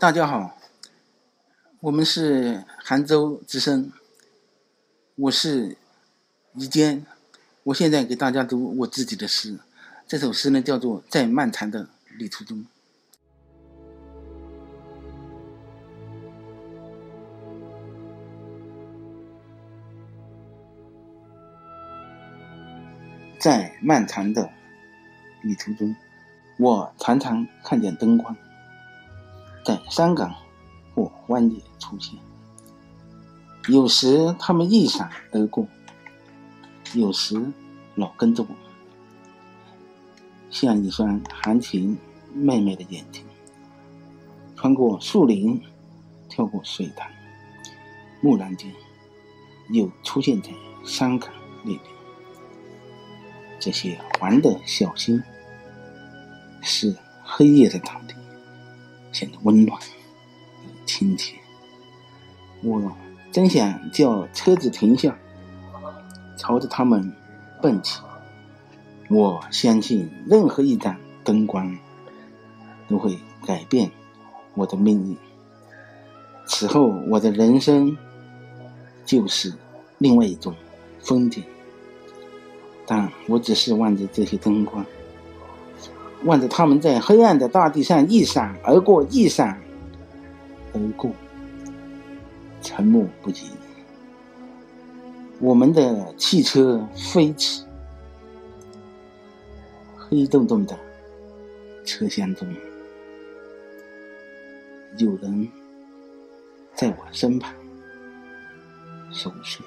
大家好，我们是杭州之声，我是于坚，我现在给大家读我自己的诗，这首诗呢叫做《在漫长的旅途中》。在漫长的旅途中，我常常看见灯光在山岗或湾野出现。有时它们一闪而过，有时老跟着我，像一双含情脉脉的眼睛，穿过树林，跳过水潭，蓦然间又出现在山岗那边。这些黄的小星，是黑夜的大地显得温暖亲切。我真想叫车子停下，朝着他们奔去。我相信任何一盏灯光都会改变我的命运。此后，我的人生就是另外一种风景。但我只是望着这些灯光，望着他们在黑暗的大地上一闪而过，一闪而过，沉默不语。我们的汽车飞驰，黑洞洞的车厢中，有人在我身旁熟睡。